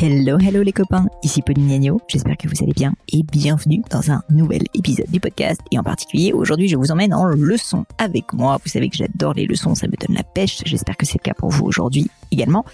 Hello, hello les copains, ici Pauline Niagno, j'espère que vous allez bien et bienvenue dans un nouvel épisode du podcast et en particulier aujourd'hui je vous emmène en leçon avec moi, vous savez que j'adore les leçons, ça me donne la pêche, j'espère que c'est le cas pour vous aujourd'hui également.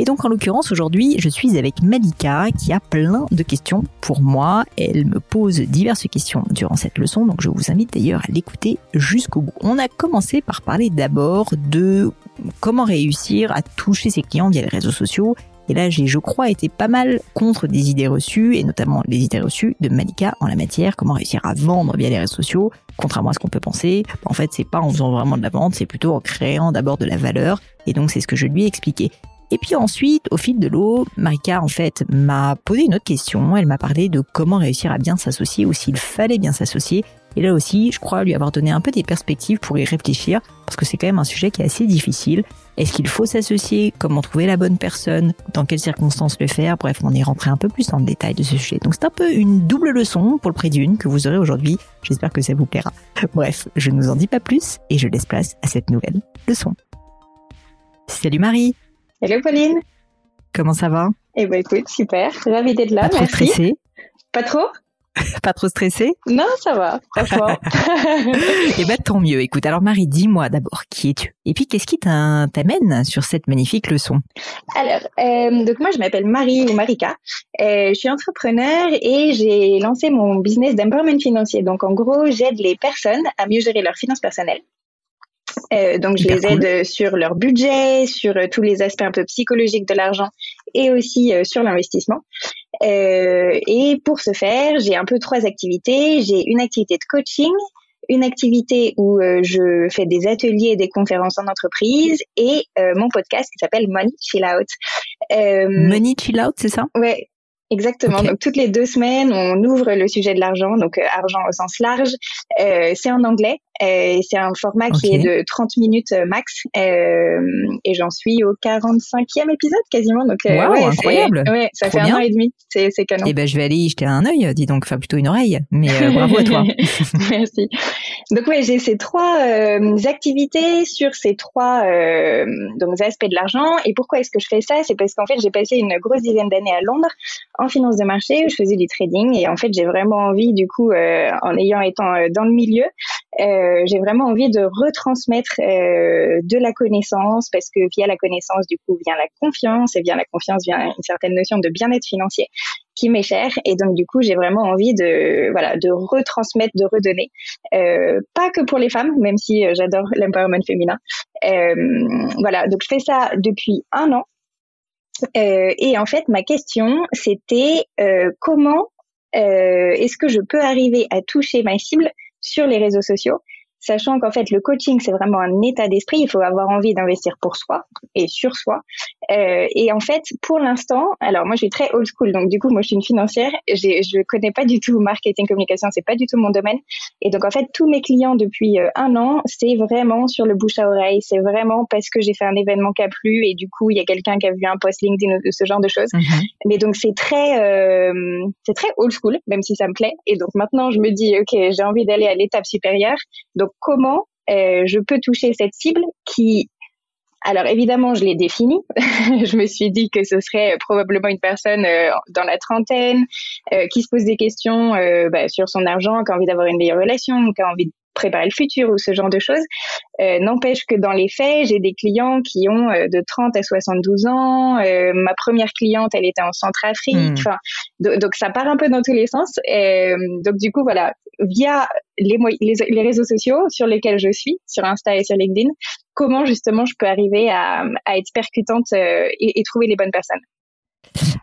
Et donc en l'occurrence aujourd'hui je suis avec Malika qui a plein de questions pour moi, elle me pose diverses questions durant cette leçon donc je vous invite d'ailleurs à l'écouter jusqu'au bout. On a commencé par parler d'abord de comment réussir à toucher ses clients via les réseaux sociaux et là, j'ai, je crois, été pas mal contre des idées reçues, et notamment les idées reçues de Malika en la matière, comment réussir à vendre via les réseaux sociaux, contrairement à ce qu'on peut penser. En fait, c'est pas en faisant vraiment de la vente, c'est plutôt en créant d'abord de la valeur, et donc c'est ce que je lui ai expliqué. Et puis ensuite, au fil de l'eau, Marika en fait m'a posé une autre question. Elle m'a parlé de comment réussir à bien s'associer ou s'il fallait bien s'associer. Et là aussi, je crois lui avoir donné un peu des perspectives pour y réfléchir, parce que c'est quand même un sujet qui est assez difficile. Est-ce qu'il faut s'associer? Comment trouver la bonne personne? Dans quelles circonstances le faire? Bref, on est rentré un peu plus dans le détail de ce sujet. Donc c'est un peu une double leçon pour le prix d'une que vous aurez aujourd'hui. J'espère que ça vous plaira. Bref, je ne vous en dis pas plus et je laisse place à cette nouvelle leçon. Salut Marie Hello Pauline Comment ça va? Eh ben écoute, super, ravie d'être là, pas trop merci. stressée? Pas trop? Pas trop stressée? Non, ça va, franchement. Eh ben tant mieux. Écoute, alors Marie, dis-moi d'abord qui es-tu? Et puis qu'est-ce qui t'amène sur cette magnifique leçon? Alors, euh, donc moi je m'appelle Marie ou Marika. Euh, je suis entrepreneur et j'ai lancé mon business d'empowerment financier. Donc en gros, j'aide les personnes à mieux gérer leurs finances personnelles. Euh, donc je les cool. aide sur leur budget, sur euh, tous les aspects un peu psychologiques de l'argent et aussi euh, sur l'investissement. Euh, et pour ce faire, j'ai un peu trois activités. J'ai une activité de coaching, une activité où euh, je fais des ateliers et des conférences en entreprise et euh, mon podcast qui s'appelle Money Chill Out. Euh, Money Chill Out, c'est ça? Ouais, exactement. Donc toutes les deux semaines, on ouvre le sujet de l'argent, donc euh, argent au sens large. Euh, c'est en anglais. Euh, et c'est un format qui est de 30 minutes euh, max. Euh, et j'en suis au 45e épisode quasiment. Donc ouais, incroyable. Ouais, ça Trop fait bien. un an et demi. C'est canon. Eh ben je vais aller y jeter un œil, dis donc, enfin plutôt une oreille. Mais bravo à toi. Merci. Donc ouais, j'ai ces trois activités sur ces trois donc aspects de l'argent. Et pourquoi est-ce que je fais ça? C'est parce qu'en fait, j'ai passé une grosse dizaine d'années à Londres en finance de marché où je faisais du trading. Et en fait, j'ai vraiment envie, du coup, en ayant étant dans le milieu, euh, j'ai vraiment envie de retransmettre euh, de la connaissance parce que via la connaissance, du coup, vient la confiance et via la confiance vient une certaine notion de bien-être financier qui m'est chère. Et donc du coup j'ai vraiment envie de voilà de retransmettre de redonner euh, pas que pour les femmes même si euh, j'adore l'empowerment féminin. Euh, voilà donc je fais ça depuis un an. Euh, et en fait ma question c'était euh, comment euh, est-ce que je peux arriver à toucher ma cible sur les réseaux sociaux sachant qu'en fait le coaching c'est vraiment un état d'esprit il faut avoir envie d'investir pour soi et sur soi euh, et en fait, pour l'instant, alors moi je suis très old school, donc du coup moi je suis une financière, je connais pas du tout marketing communication, c'est pas du tout mon domaine. Et donc en fait tous mes clients depuis euh, un an, c'est vraiment sur le bouche à oreille, c'est vraiment parce que j'ai fait un événement qui a plu et du coup il y a quelqu'un qui a vu un post LinkedIn ou ce genre de choses. Mhm. Mais donc c'est très, euh, c'est très old school, même si ça me plaît. Et donc maintenant je me dis ok j'ai envie d'aller à l'étape supérieure. Donc comment euh, je peux toucher cette cible qui alors évidemment, je l'ai défini. je me suis dit que ce serait probablement une personne euh, dans la trentaine euh, qui se pose des questions euh, bah, sur son argent, qui a envie d'avoir une meilleure relation, qui a envie de préparer le futur ou ce genre de choses. Euh, n'empêche que dans les faits, j'ai des clients qui ont de 30 à 72 ans. ma première cliente, elle était en Centrafrique. Hmm. Enfin, donc ça part un peu dans tous les sens. donc du coup, voilà, via les, les, réseaux sociaux sur lesquels je suis, sur Insta et sur LinkedIn, comment justement je peux arriver à, être percutante et, et trouver les bonnes personnes.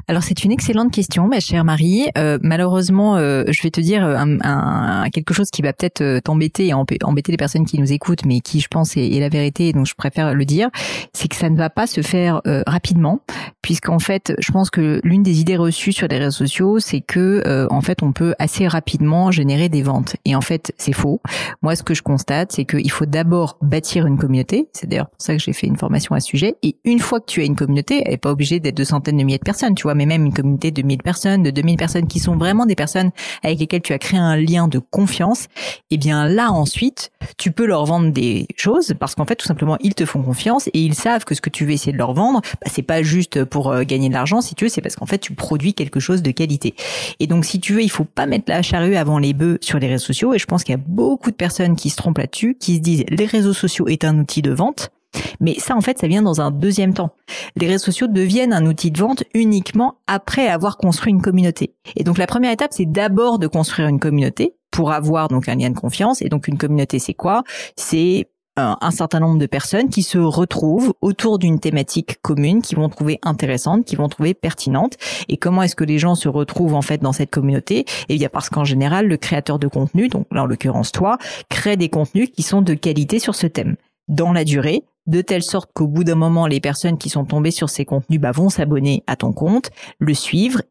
Alors c'est une excellente question, ma chère Marie. Euh, malheureusement, euh, je vais te dire un, quelque chose qui va peut-être euh, t'embêter et embêter les personnes qui nous écoutent, mais qui je pense est, la vérité, donc je préfère le dire, c'est que ça ne va pas se faire rapidement, puisqu'en fait, je pense que l'une des idées reçues sur les réseaux sociaux, c'est que en fait, on peut assez rapidement générer des ventes. Et en fait, c'est faux. Moi, ce que je constate, c'est qu'il faut d'abord bâtir une communauté. C'est d'ailleurs pour ça que j'ai fait une formation à ce sujet. Et une fois que tu as une communauté, elle n'est pas obligée d'être de centaines de milliers de personnes, tu vois mais même une communauté de 1000 personnes, de 2000 personnes qui sont vraiment des personnes avec lesquelles tu as créé un lien de confiance, eh bien là ensuite, tu peux leur vendre des choses parce qu'en fait tout simplement ils te font confiance et ils savent que ce que tu veux essayer de leur vendre, bah, c'est pas juste pour euh, gagner de l'argent si tu veux, c'est parce qu'en fait tu produis quelque chose de qualité. Et donc si tu veux, il faut pas mettre la charrue avant les bœufs sur les réseaux sociaux et je pense qu'il y a beaucoup de personnes qui se trompent là-dessus, qui se disent les réseaux sociaux est un outil de vente mais ça, en fait, ça vient dans un deuxième temps. Les réseaux sociaux deviennent un outil de vente uniquement après avoir construit une communauté. Et donc, la première étape, c'est d'abord de construire une communauté pour avoir donc un lien de confiance. Et donc, une communauté, c'est quoi? C'est un certain nombre de personnes qui se retrouvent autour d'une thématique commune, qui vont trouver intéressante, qui vont trouver pertinente. Et comment est-ce que les gens se retrouvent en fait dans cette communauté? Eh bien parce qu'en général, le créateur de contenu, donc là en l'occurrence toi, crée des contenus qui sont de qualité sur ce thème dans la durée, de telle sorte qu'au bout d'un moment, les personnes qui sont tombées sur ces contenus bah, vont s'abonner à ton compte, le suivre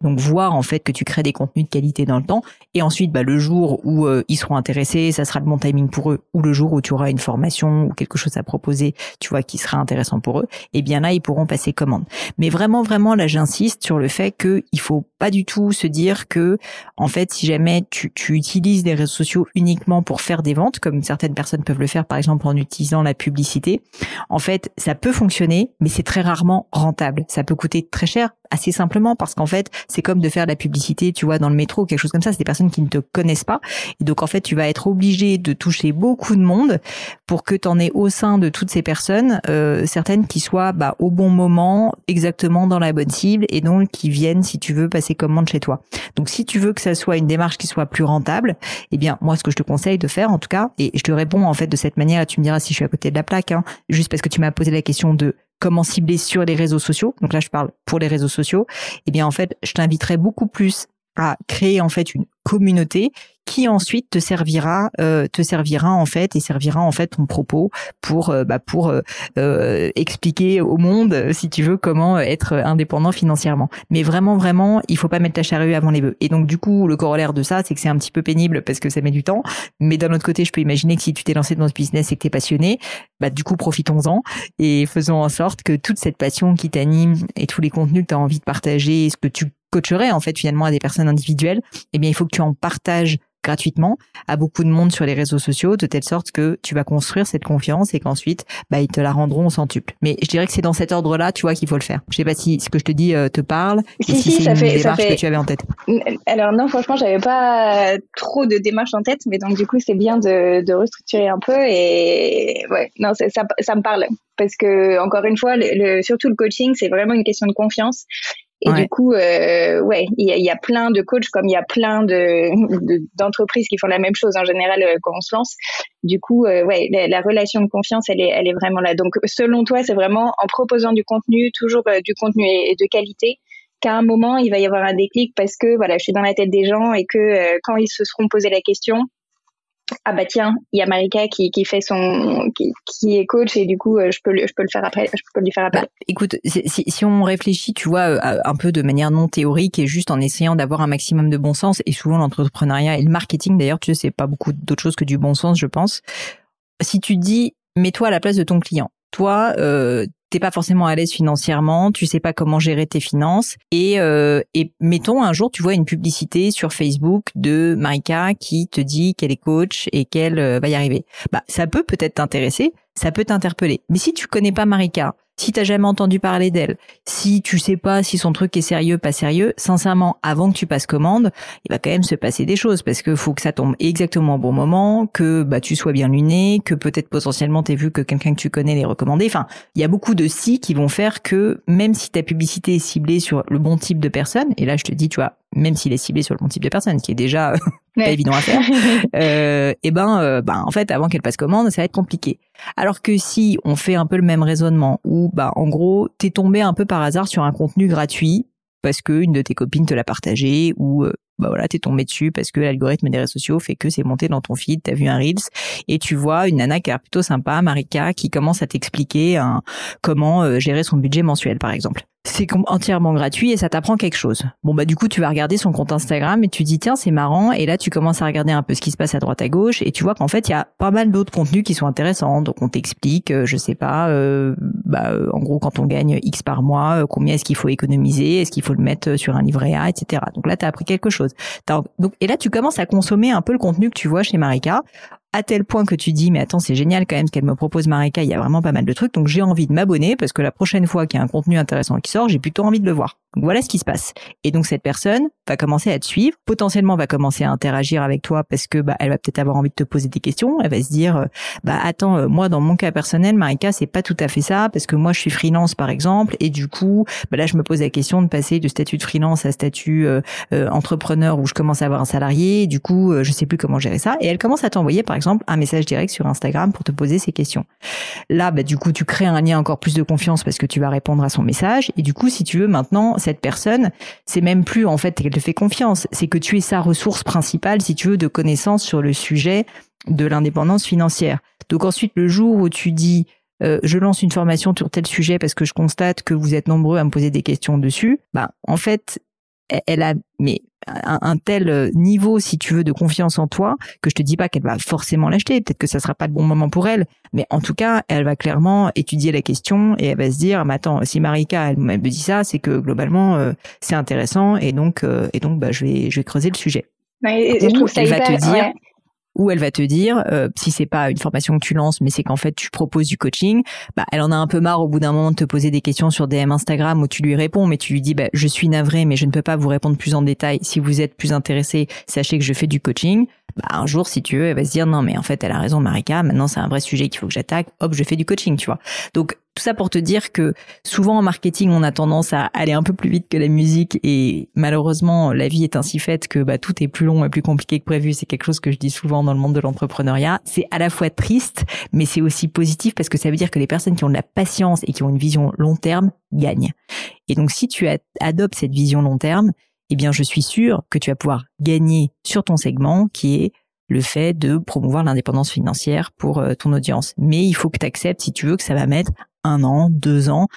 donc voir en fait que tu crées des contenus de qualité dans le temps. Et ensuite bah, le jour où euh, ils seront intéressés ça sera le bon timing pour eux. Ou le jour où tu auras une formation ou quelque chose à proposer tu vois qui sera intéressant pour eux. Et bien là ils pourront passer commande. Mais vraiment vraiment là j'insiste sur le fait que il faut pas du tout se dire que en fait si jamais tu, tu utilises des réseaux sociaux uniquement pour faire des ventes comme certaines personnes peuvent le faire par exemple en utilisant la publicité en fait ça peut fonctionner mais c'est très rarement rentable. Ça peut coûter très cher assez simplement parce qu'en fait, c'est comme de faire de la publicité, tu vois, dans le métro, quelque chose comme ça. C'est des personnes qui ne te connaissent pas. Et donc, en fait, tu vas être obligé de toucher beaucoup de monde pour que tu en aies au sein de toutes ces personnes, euh, certaines qui soient bah, au bon moment, exactement dans la bonne cible et donc qui viennent, si tu veux, passer commande chez toi. Donc, si tu veux que ça soit une démarche qui soit plus rentable, eh bien, moi, ce que je te conseille de faire, en tout cas, et je te réponds en fait de cette manière, tu me diras si je suis à côté de la plaque, hein, juste parce que tu m'as posé la question de comment cibler sur les réseaux sociaux. Donc là, je parle pour les réseaux sociaux. Eh bien, en fait, je t'inviterai beaucoup plus à créer en fait une communauté qui ensuite te servira euh, te servira en fait et servira en fait ton propos pour euh, bah, pour euh, euh, expliquer au monde si tu veux comment être indépendant financièrement. Mais vraiment vraiment il faut pas mettre ta charrue avant les bœufs. Et donc du coup le corollaire de ça c'est que c'est un petit peu pénible parce que ça met du temps. Mais d'un autre côté je peux imaginer que si tu t'es lancé dans ce business et que tu es passionné bah du coup profitons-en et faisons en sorte que toute cette passion qui t'anime et tous les contenus que tu as envie de partager ce que tu coacherais en fait finalement à des personnes individuelles eh bien il faut que tu en partages gratuitement à beaucoup de monde sur les réseaux sociaux, de telle sorte que tu vas construire cette confiance et qu'ensuite, bah, ils te la rendront au centuple. Mais je dirais que c'est dans cet ordre-là, tu vois, qu'il faut le faire. Je sais pas si ce que je te dis euh, te parle. Si, si, c'est ça une fait, démarche ça fait... que tu avais en tête. Alors non, franchement, j'avais pas trop de démarches en tête, mais donc du coup, c'est bien de, de, restructurer un peu et ouais, non, ça, ça me parle parce que encore une fois, le, surtout le coaching, c'est vraiment une question de confiance et du coup, euh, ouais, il y a, y a, plein de coachs comme il y a plein de d'entreprises qui font la même chose en général euh, quand on se lance. Du coup, euh, ouais, la, relation de confiance, elle est, elle est vraiment là. Donc, selon toi, c'est vraiment en proposant du contenu, toujours euh, du contenu de qualité, qu'à un moment, il va y avoir un déclic parce que voilà, je suis dans la tête des gens et que quand ils se seront posé la question, ah bah tiens, il y a Marika qui, qui fait son qui, qui, est coach et du coup euh, je peux je peux le faire après, je peux lui faire après. Bah, écoute, si, si on réfléchit, tu vois, euh, un peu de manière non théorique et juste en essayant d'avoir un maximum de bon sens et souvent l'entrepreneuriat et le marketing d'ailleurs, tu sais, c'est pas beaucoup d'autres choses que du bon sens, je pense. Si tu dis mets-toi à la place de ton client. Toi, euh, t'es pas forcément à l'aise financièrement, tu sais pas comment gérer tes finances et euh, et mettons un jour tu vois une publicité sur Facebook de Marika qui te dit qu'elle est coach et qu'elle euh, va y arriver. Bah ça peut peut-être t'intéresser, ça peut t'interpeller. Mais si tu connais pas Marika, si t'as jamais entendu parler d'elle, si tu sais pas si son truc est sérieux, pas sérieux, sincèrement, avant que tu passes commande, il va quand même se passer des choses parce que faut que ça tombe exactement au bon moment, que bah tu sois bien luné, que peut-être potentiellement t'aies vu que quelqu'un que tu connais les recommandé. Enfin, il y a beaucoup de si qui vont faire que même si ta publicité est ciblée sur le bon type de personne, et là je te dis, tu vois, même s'il est ciblé sur le bon type de personne, qui est déjà pas évident à faire, euh, et eh ben, euh, ben en fait, avant qu'elle passe commande, ça va être compliqué. Alors que si on fait un peu le même raisonnement, où bah en gros, t'es tombé un peu par hasard sur un contenu gratuit parce que une de tes copines te l'a partagé ou euh, bah voilà, t'es tombé dessus parce que l'algorithme des réseaux sociaux fait que c'est monté dans ton feed, t'as vu un reels et tu vois une nana qui a l'air plutôt sympa, Marika, qui commence à t'expliquer hein, comment euh, gérer son budget mensuel, par exemple c'est entièrement gratuit et ça t'apprend quelque chose. Bon bah du coup tu vas regarder son compte Instagram et tu dis tiens c'est marrant et là tu commences à regarder un peu ce qui se passe à droite à gauche et tu vois qu'en fait il y a pas mal d'autres contenus qui sont intéressants. Donc on t'explique, euh, je sais pas, euh, bah euh, en gros quand on gagne X par mois, combien est-ce qu'il faut économiser, est-ce qu'il faut le mettre sur un livret A, etc. Donc là t'as appris quelque chose. Et là tu commences à consommer un peu le contenu que tu vois chez Marika à tel point que tu dis mais attends c'est génial quand même ce qu'elle me propose Marika il y a vraiment pas mal de trucs donc j'ai envie de m'abonner parce que la prochaine fois qu'il y a un contenu intéressant qui sort j'ai plutôt envie de le voir voilà ce qui se passe. Et donc cette personne va commencer à te suivre potentiellement va commencer à interagir avec toi parce que bah elle va peut-être avoir envie de te poser des questions. Elle va se dire euh, bah attends euh, moi dans mon cas personnel Marika c'est pas tout à fait ça parce que moi je suis freelance par exemple. Et du coup bah là je me pose la question de passer de statut de freelance à statut euh, entrepreneur où je commence à avoir un salarié. Du coup je sais plus comment gérer ça et elle commence à t'envoyer par exemple un message direct sur Instagram pour te poser ces questions. Là, bah, du coup, tu crées un lien encore plus de confiance parce que tu vas répondre à son message. Et du coup, si tu veux, maintenant, cette personne, c'est même plus en fait qu'elle te fait confiance, c'est que tu es sa ressource principale, si tu veux, de connaissances sur le sujet de l'indépendance financière. Donc ensuite, le jour où tu dis euh, je lance une formation sur tel sujet parce que je constate que vous êtes nombreux à me poser des questions dessus, bah en fait, elle a mais un, tel euh, niveau, si tu veux, de confiance en toi, que je te dis pas qu'elle va forcément l'acheter. Peut-être que ça sera pas le bon moment pour elle, mais en tout cas, elle va clairement étudier la question et elle va se dire, mais attends, si Marika elle, me dit ça, c'est que globalement euh, c'est intéressant et donc euh, et donc bah je vais je vais creuser le sujet. et, je trouve ça va te dire, où elle va te dire, euh, si c'est pas une formation que tu lances, mais c'est qu'en fait tu proposes du coaching, bah elle en a un peu marre au bout d'un moment de te poser des questions sur DM Instagram où tu lui réponds, mais tu lui dis, bah je suis navré, mais je ne peux pas vous répondre plus en détail. Si vous êtes plus intéressé, sachez que je fais du coaching. Bah, un jour, si tu veux, elle va se dire non, mais en fait, elle a raison, Marika. Maintenant, c'est un vrai sujet qu'il faut que j'attaque. Hop, je fais du coaching, tu vois. Donc, tout ça pour te dire que souvent en marketing, on a tendance à aller un peu plus vite que la musique et malheureusement, la vie est ainsi faite que bah, tout est plus long et plus compliqué que prévu. C'est quelque chose que je dis souvent dans le monde de l'entrepreneuriat. C'est à la fois triste, mais c'est aussi positif parce que ça veut dire que les personnes qui ont de la patience et qui ont une vision long terme gagnent. Et donc, si tu adoptes cette vision long terme, eh bien, je suis sûr que tu vas pouvoir gagner sur ton segment qui est le fait de promouvoir l'indépendance financière pour euh, ton audience. Mais il faut que tu acceptes, si tu veux, que ça va mettre un an, deux ans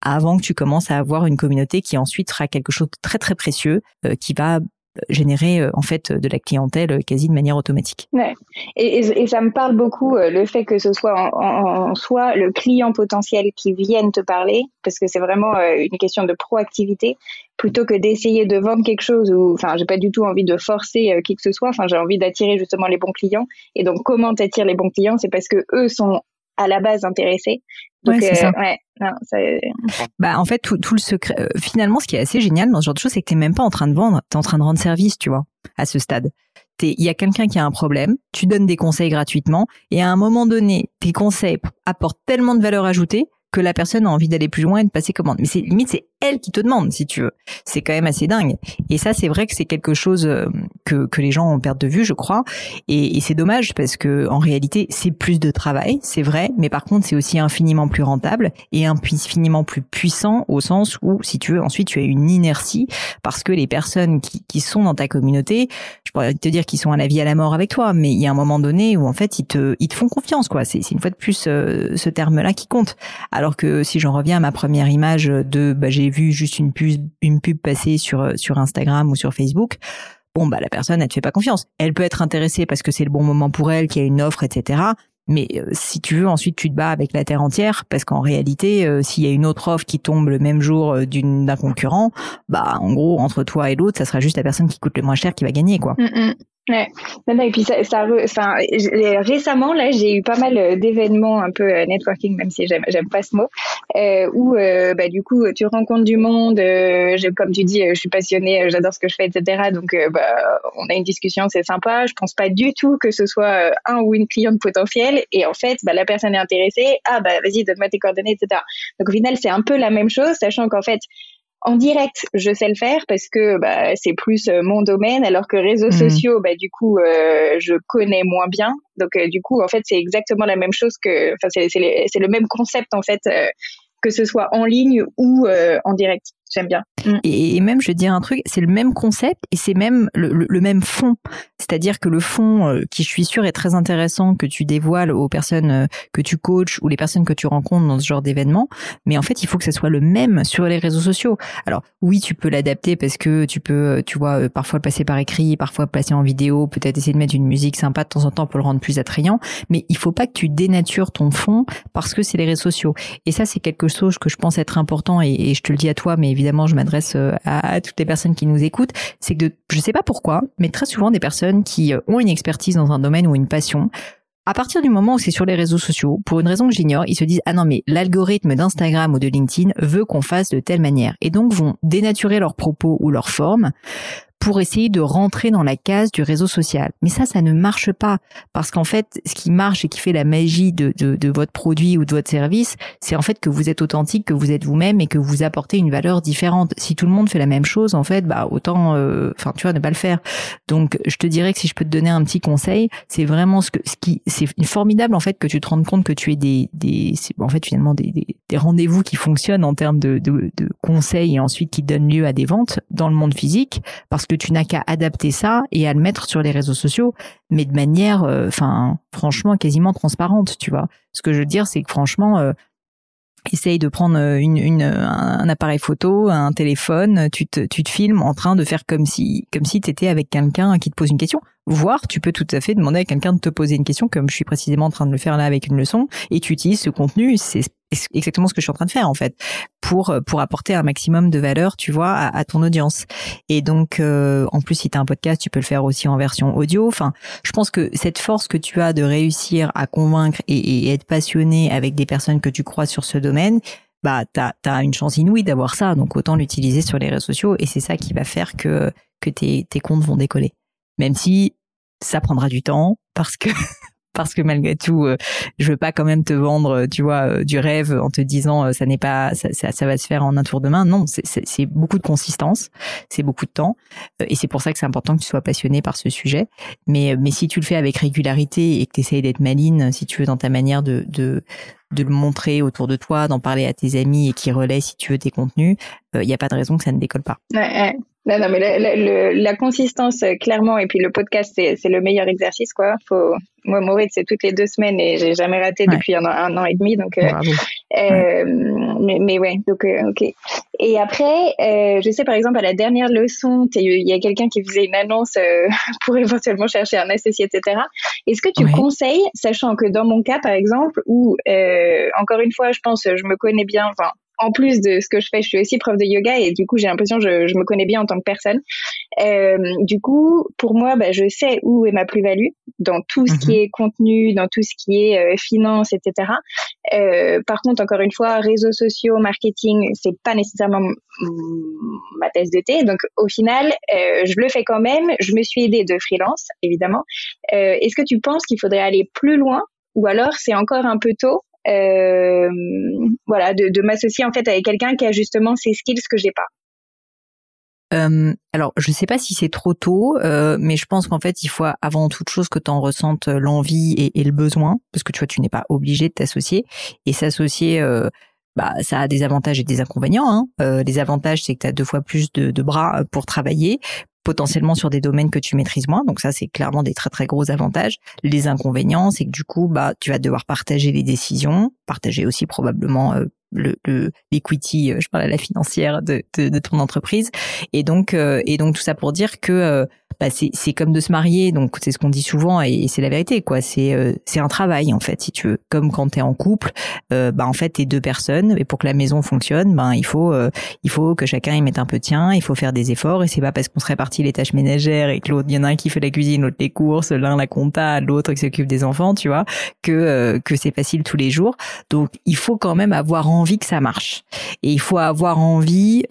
avant que tu commences à avoir une communauté qui ensuite sera quelque chose de très très précieux, euh, qui va générer euh, en fait de la clientèle euh, quasi de manière automatique. Ouais. Et, ça me parle beaucoup euh, le fait que ce soit en, soi le client potentiel qui vienne te parler, parce que c'est vraiment une question de proactivité, plutôt que d'essayer de vendre quelque chose ou, enfin, j'ai pas du tout envie de forcer qui que ce soit. Enfin, j'ai envie d'attirer justement les bons clients. Et donc, comment t'attires les bons clients, c'est parce que eux sont à la base intéressés. Donc, ouais, ça. ouais, non, ça... Bah, en fait, tout, tout le secret, euh, finalement, ce qui est assez génial dans ce genre de choses, c'est que t'es même pas en train de vendre, t'es en train de rendre service, tu vois, à ce stade. Il y a quelqu'un qui a un problème, tu donnes des conseils gratuitement, et à un moment donné, tes conseils apportent tellement de valeur ajoutée que la personne a envie d'aller plus loin et de passer commande. Mais c'est limite c'est qui te demande si tu veux. C'est quand même assez dingue. Et ça c'est vrai que c'est quelque chose euh, que que les gens perdent de vue, je crois. Et, et c'est dommage parce que en réalité c'est plus de travail, c'est vrai, mais par contre c'est aussi infiniment plus rentable et infiniment plus puissant au sens où si tu veux ensuite tu as une inertie parce que les personnes qui, qui sont dans ta communauté, je pourrais te dire qu'ils sont à la vie à la mort avec toi, mais il y a un moment donné où en fait ils te ils te font confiance quoi. C'est une fois de plus euh, ce terme là qui compte. Alors que si j'en reviens à ma première image de bah, j'ai vu juste une pub, une pub passer sur sur Instagram ou sur Facebook, bon bah la personne elle te fait pas confiance. Elle peut être intéressée parce que c'est le bon moment pour elle, qu'il y a une offre, etc. Mais euh, si tu veux, ensuite tu te bats avec la terre entière, parce qu'en réalité, euh, s'il y a une autre offre qui tombe le même jour euh, d'un concurrent, bah en gros entre toi et l'autre, ça sera juste la personne qui coûte le moins cher qui va gagner, quoi. Mm, mm. Ouais. Non, et puis ça, ça récemment là, j'ai eu pas mal euh, d'événements un peu euh, networking, même si j'aime, pas ce mot, euh, où bah du coup tu rencontres du monde. Comme tu dis, je suis passionnée, j'adore ce que je fais, etc. Donc bah on a une discussion, c'est sympa. Je pense pas du tout que ce soit un ou une cliente potentielle. Et en fait, bah la personne est intéressée. Ah bah vas-y, donne-moi tes coordonnées, etc. Donc au final, c'est un peu la même chose, sachant qu'en fait en direct, je sais le faire parce que bah, c'est plus euh, mon domaine, alors que réseaux mhm. sociaux, bah, du coup, euh, je connais moins bien. Donc, euh, du coup, en fait, c'est exactement la même chose que, enfin, c'est le même concept en fait, que ce soit en ligne ou en direct. J'aime bien. Mm. Et, même, je vais dire un truc, c'est le même concept et c'est même le, même fond. C'est-à-dire que le fond, euh, qui je suis sûre est très intéressant, que tu dévoiles aux personnes euh, que tu coaches ou les personnes que tu rencontres dans ce genre d'événement, mais en fait, il faut que ça soit le même sur les réseaux sociaux. Alors oui, tu peux l'adapter parce que tu peux, tu vois, euh, parfois le passer par écrit, parfois le passer en vidéo, peut-être essayer de mettre une musique sympa de temps en temps pour le rendre plus attrayant, mais il faut pas que tu dénatures ton fond parce que c'est les réseaux sociaux. Et ça, c'est quelque chose que je pense être important et je te le dis à toi, mais évidemment, je m'adresse euh, à, toutes les personnes qui nous écoutent, c'est que je sais pas pourquoi, mais très souvent des personnes qui euh, ont une expertise dans un domaine ou une passion à partir du moment où c'est sur les réseaux sociaux, pour une raison que j'ignore, ils se disent ah non mais l'algorithme d'Instagram ou de LinkedIn veut qu'on fasse de telle manière. Et donc vont dénaturer leurs propos ou leur forme pour essayer de rentrer dans la case du réseau social. Mais ça, ça ne marche pas parce qu'en fait, ce qui marche et qui fait la magie de, de, de votre produit ou de votre service, c'est en fait que vous êtes authentique, que vous êtes vous-même et que vous apportez une valeur différente. Si tout le monde fait la même chose, en fait, bah autant, euh, enfin, tu vois, ne pas le faire. Donc, je te dirais que si je peux te donner un petit conseil, c'est vraiment ce que, ce qui, c'est formidable en fait que tu te rendes compte que tu es des, des, en fait finalement des, des, rendez-vous qui fonctionnent en termes de, de, de conseils et ensuite qui donnent lieu à des ventes dans le monde physique parce que tu n'as qu'à adapter ça et à le mettre sur les réseaux sociaux, mais de manière, euh, enfin, franchement, quasiment transparente, tu vois. Ce que je veux dire, c'est que franchement, euh, essaye de prendre euh, une, une, un appareil photo, un téléphone, tu te, tu te filmes en train de faire comme si, comme si tu étais avec quelqu'un qui te pose une question. Voire, tu peux tout à fait demander à quelqu'un de te poser une question, comme je suis précisément en train de le faire là avec une leçon, et tu utilises ce contenu. C'est exactement ce que je suis en train de faire en fait, pour pour apporter un maximum de valeur, tu vois, à, ton audience. Et donc, euh, en plus, si tu as un podcast, tu peux le faire aussi en version audio. Enfin, je pense que cette force que tu as de réussir à convaincre et, et être passionné avec des personnes que tu crois sur ce domaine, bah t'as as une chance inouïe d'avoir ça. Donc autant l'utiliser sur les réseaux sociaux et c'est ça qui va faire que que tes tes comptes vont décoller. Même si ça prendra du temps parce que parce que malgré tout, euh, je veux pas quand même te vendre, euh, tu vois, euh, du rêve en te disant ça n'est pas, ça, ça, va se faire en un tour de main. Non, c'est beaucoup de consistance, c'est beaucoup de temps, et c'est pour ça que c'est important que tu sois passionné par ce sujet. Mais mais si tu le fais avec régularité et que tu essayes d'être maline, si tu veux, dans ta manière de, de de le montrer autour de toi, d'en parler à tes amis et qui relaient si tu veux tes contenus, il n'y a pas de raison que ça ne décolle pas. Ouais, Non, non, mais la, la, consistance, clairement, et puis le podcast, c'est le meilleur exercice, quoi. Faut, moi, Maurice, c'est toutes les deux semaines et j'ai jamais raté depuis un, an et demi. Donc, euh, euh, mais, mais, ouais, donc euh, ok. Et après, euh, je sais par exemple à la dernière leçon, il y a quelqu'un qui faisait une annonce euh, pour éventuellement chercher un associé, etc. Est-ce que tu conseilles, sachant que dans mon cas par exemple, où encore une fois, je pense, je me connais bien, enfin en plus de ce que je fais, je suis aussi prof de yoga et du coup, j'ai l'impression que je, je, me connais bien en tant que personne. Euh, du coup, pour moi, bah, je sais où est ma plus-value dans tout ce qui mhm. est contenu, dans tout ce qui est euh, finance, etc. Euh, par contre, encore une fois, réseaux sociaux, marketing, c'est pas nécessairement ma thèse de thé. Donc, au final, euh, je le fais quand même. Je me suis aidée de freelance, évidemment. Euh, est-ce que tu penses qu'il faudrait aller plus loin ou alors c'est encore un peu tôt euh, voilà, de, m'associer en fait avec quelqu'un qui a justement ces skills que j'ai pas. Euh, alors, je sais pas si c'est trop tôt, euh, mais je pense qu'en fait, il faut avant toute chose que tu en ressentes l'envie et, le besoin, parce que tu vois, tu n'es pas obligé de t'associer. Et s'associer, bah, ça a des avantages et des inconvénients. Hein. Les avantages, c'est que tu as deux fois plus de, bras pour travailler potentiellement sur des domaines que tu maîtrises moins. Donc ça, c'est clairement des très très gros avantages. Les inconvénients, c'est que du coup, bah, tu vas devoir partager les décisions, partager aussi probablement euh, le l'equity, euh, je parle à la financière de, de, ton entreprise. Et donc euh, et donc tout ça pour dire que bah c'est comme de se marier donc c'est ce qu'on dit souvent et, c'est la vérité quoi. C'est euh, c'est un travail en fait si tu veux. Comme quand tu es en couple euh, bah en fait t'es deux personnes et pour que la maison fonctionne ben il faut euh, il faut que chacun y mette un peu tien il faut faire des efforts et c'est pas parce qu'on se répartit les tâches ménagères et que l'autre il y en a un qui fait la cuisine l'autre les courses l'un la compta l'autre qui s'occupe des enfants tu vois que euh, que c'est facile tous les jours. Donc il faut quand même avoir envie que ça marche et il faut avoir envie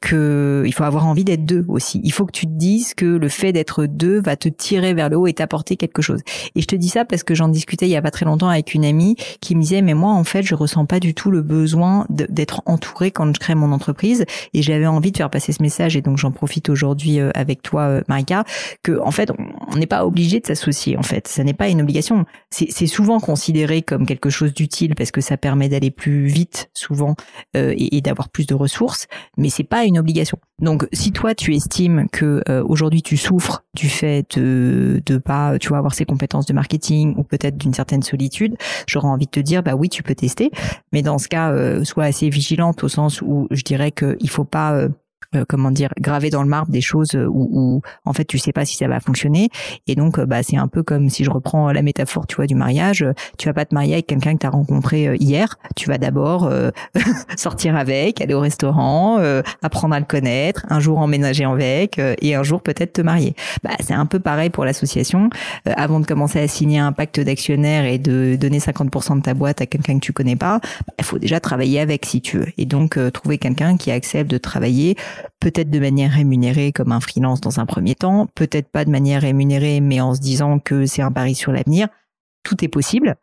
que il faut avoir envie d'être deux aussi. Il faut que tu te dises que le fait d'être deux va te tirer vers le haut et t'apporter quelque chose. Et je te dis ça parce que j'en discutais il y a pas très longtemps avec une amie qui me disait mais moi en fait je ressens pas du tout le besoin d'être entourée quand je crée mon entreprise. Et j'avais envie de faire passer ce message et donc j'en profite aujourd'hui euh, avec toi euh, Marika que en fait on n'est pas obligé de s'associer en fait. Ça n'est pas une obligation. C'est souvent considéré comme quelque chose d'utile parce que ça permet d'aller plus vite souvent euh, et, et d'avoir plus de ressources mais c'est pas une obligation. Donc si toi tu estimes que aujourd'hui tu souffres du fait de de pas tu vois avoir ces compétences de marketing ou peut-être d'une certaine solitude, j'aurais envie de te dire bah oui tu peux tester, mais dans ce cas euh, sois assez vigilante au sens où je dirais qu'il faut pas euh, euh, comment dire graver dans le marbre des choses euh, où, où, en fait tu sais pas si ça va fonctionner. Et donc euh, bah c'est un peu comme si je reprends la métaphore tu vois du mariage. Tu vas pas te marier avec quelqu'un que tu as rencontré hier. Tu vas d'abord sortir avec aller au restaurant apprendre à le connaître un jour emménager avec et un jour peut-être te marier. Bah c'est un peu pareil pour l'association. Avant de commencer à signer un pacte d'actionnaires et de donner 50% de ta boîte à quelqu'un que tu connais pas bah, il faut déjà travailler avec si tu veux. Et donc trouver quelqu'un qui accepte de travailler peut-être de manière rémunérée comme un freelance dans un premier temps, peut-être pas de manière rémunérée mais en se disant que c'est un pari sur l'avenir. Tout est possible.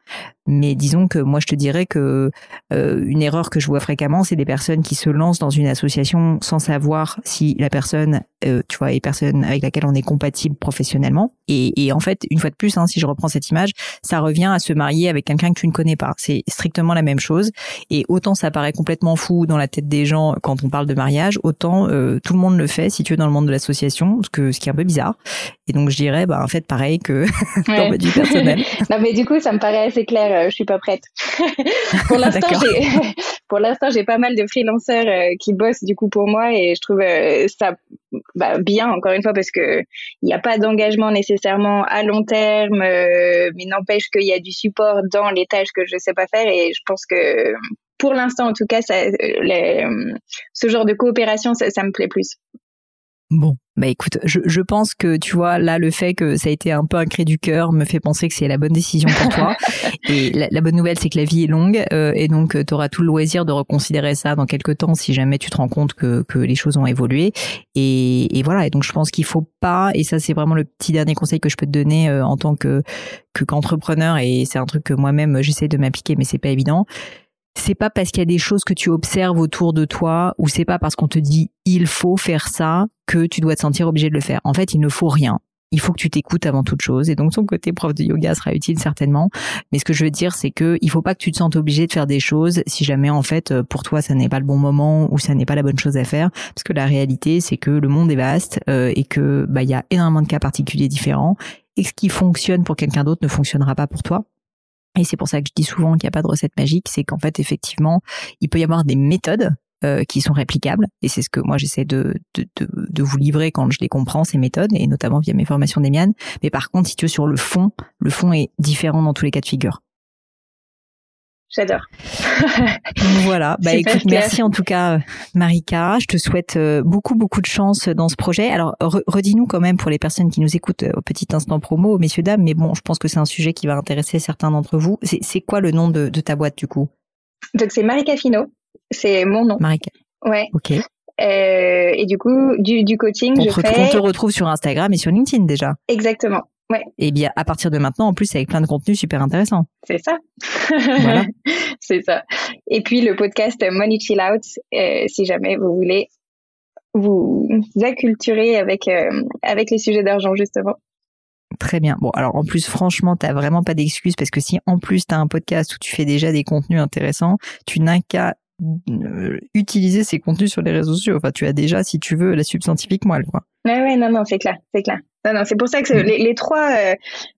Mais disons que moi, je te dirais que euh, une erreur que je vois fréquemment, c'est des personnes qui se lancent dans une association sans savoir si la personne, euh, tu vois, est personne avec laquelle on est compatible professionnellement. Et, et en fait, une fois de plus, hein, si je reprends cette image, ça revient à se marier avec quelqu'un que tu ne connais pas. C'est strictement la même chose. Et autant ça paraît complètement fou dans la tête des gens quand on parle de mariage, autant euh, tout le monde le fait si tu es dans le monde de l'association, ce que ce qui est un peu bizarre. Et donc je dirais, bah en fait, pareil que dans ma vie personnelle. non, mais du coup, ça me paraît assez clair euh, je suis pas prête. pour l'instant, j'ai pour l'instant j'ai pas mal de freelanceurs euh, qui bossent du coup pour moi et je trouve euh, ça bah, bien encore une fois parce que il n'y a pas d'engagement nécessairement à long terme, mais n'empêche qu'il y a du support dans les tâches que je sais pas faire et je pense que pour l'instant en tout cas ça, ce genre de coopération ça, ça me plaît plus. Bon, bah écoute, je, je, pense que tu vois là le fait que ça a été un peu un cri du cœur me fait penser que c'est la bonne décision pour toi. et la, bonne nouvelle c'est que la vie est longue euh, et donc euh, tu auras tout le loisir de reconsidérer ça dans quelques temps si jamais tu te rends compte que, que les choses ont évolué. Et, et voilà. Et donc je pense qu'il faut pas et ça c'est vraiment le petit dernier conseil que je peux te donner euh, en tant que qu'entrepreneur et c'est un truc que moi-même j'essaie de m'appliquer mais c'est pas évident c'est pas parce qu'il y a des choses que tu observes autour de toi ou c'est pas parce qu'on te dit il faut faire ça que tu dois te sentir obligé de le faire. En fait, il ne faut rien. Il faut que tu t'écoutes avant toute chose. Et donc, ton côté prof de yoga sera utile certainement. Mais ce que je veux dire, c'est que il faut pas que tu te sentes obligé de faire des choses si jamais, en fait, pour toi, ça n'est pas le bon moment ou ça n'est pas la bonne chose à faire. Parce que la réalité, c'est que le monde est vaste euh, et que, bah, il y a énormément de cas particuliers différents. Et ce qui fonctionne pour quelqu'un d'autre ne fonctionnera pas pour toi. Et c'est pour ça que je dis souvent qu'il n'y a pas de recette magique, c'est qu'en fait, effectivement, il peut y avoir des méthodes euh, qui sont réplicables. Et c'est ce que moi j'essaie de, de, de, de, vous livrer quand je les comprends, ces méthodes, et notamment via mes formations d'Emian. Mais par contre, si tu veux, sur le fond, le fond est différent dans tous les cas de figure. J'adore. voilà. Bah écoute, merci en tout cas, Marika. Je te souhaite euh, beaucoup beaucoup de chance dans ce projet. Alors redis-nous quand même pour les personnes qui nous écoutent euh, au petit instant promo, messieurs dames. Mais bon, je pense que c'est un sujet qui va intéresser certains d'entre vous. C'est quoi le nom de, de, ta boîte du coup? Donc c'est Marika Fino. C'est mon nom. Marika. Ouais. Ok. Euh, et du coup, du, du coaching, on je fais... On te retrouve sur Instagram et sur LinkedIn déjà. Exactement. Et bien, à partir de maintenant, en plus, avec plein de contenus super intéressants. C'est ça. Voilà. c'est ça. Et puis, le podcast Money Chill Out, euh, si jamais vous voulez vous acculturer avec, euh, avec les sujets d'argent, justement. Très bien. Bon, alors en plus, franchement, t'as vraiment pas d'excuses parce que si en plus t'as un podcast où tu fais déjà des contenus intéressants, tu n'as qu'à euh, utiliser ces contenus sur les réseaux sociaux. Enfin, tu as déjà, si tu veux, la scientifique moelle, quoi. Ouais, ouais, non, non, c'est clair, c'est clair. Non, non, c'est pour ça que mm. les, les, trois, euh,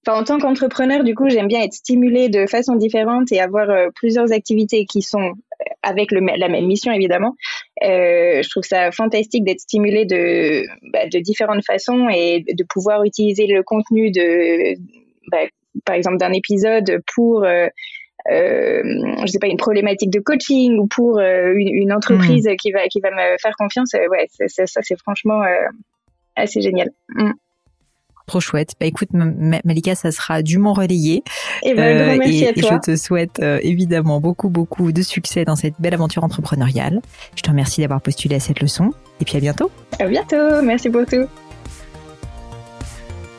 en tant qu'entrepreneur, du coup, j'aime bien être stimulée de façon différente et avoir euh, plusieurs activités qui sont avec le, la même mission évidemment. Euh, je trouve ça fantastique d'être stimulé de, bah, de différentes façons et de pouvoir utiliser le contenu de, bah, par exemple, d'un épisode pour euh, euh, je sais pas une problématique de coaching ou pour euh, une, une, entreprise mm. qui va qui va me faire confiance euh, ouais ça c'est franchement assez génial mm. Trop chouette. Bah écoute, Malika, ça sera dûment relayé. Eh ben, euh, et, et, je te souhaite euh, évidemment beaucoup, beaucoup de succès dans cette belle aventure entrepreneuriale. Je te remercie d'avoir postulé à cette leçon. Et puis à bientôt. À bientôt. Merci pour tout.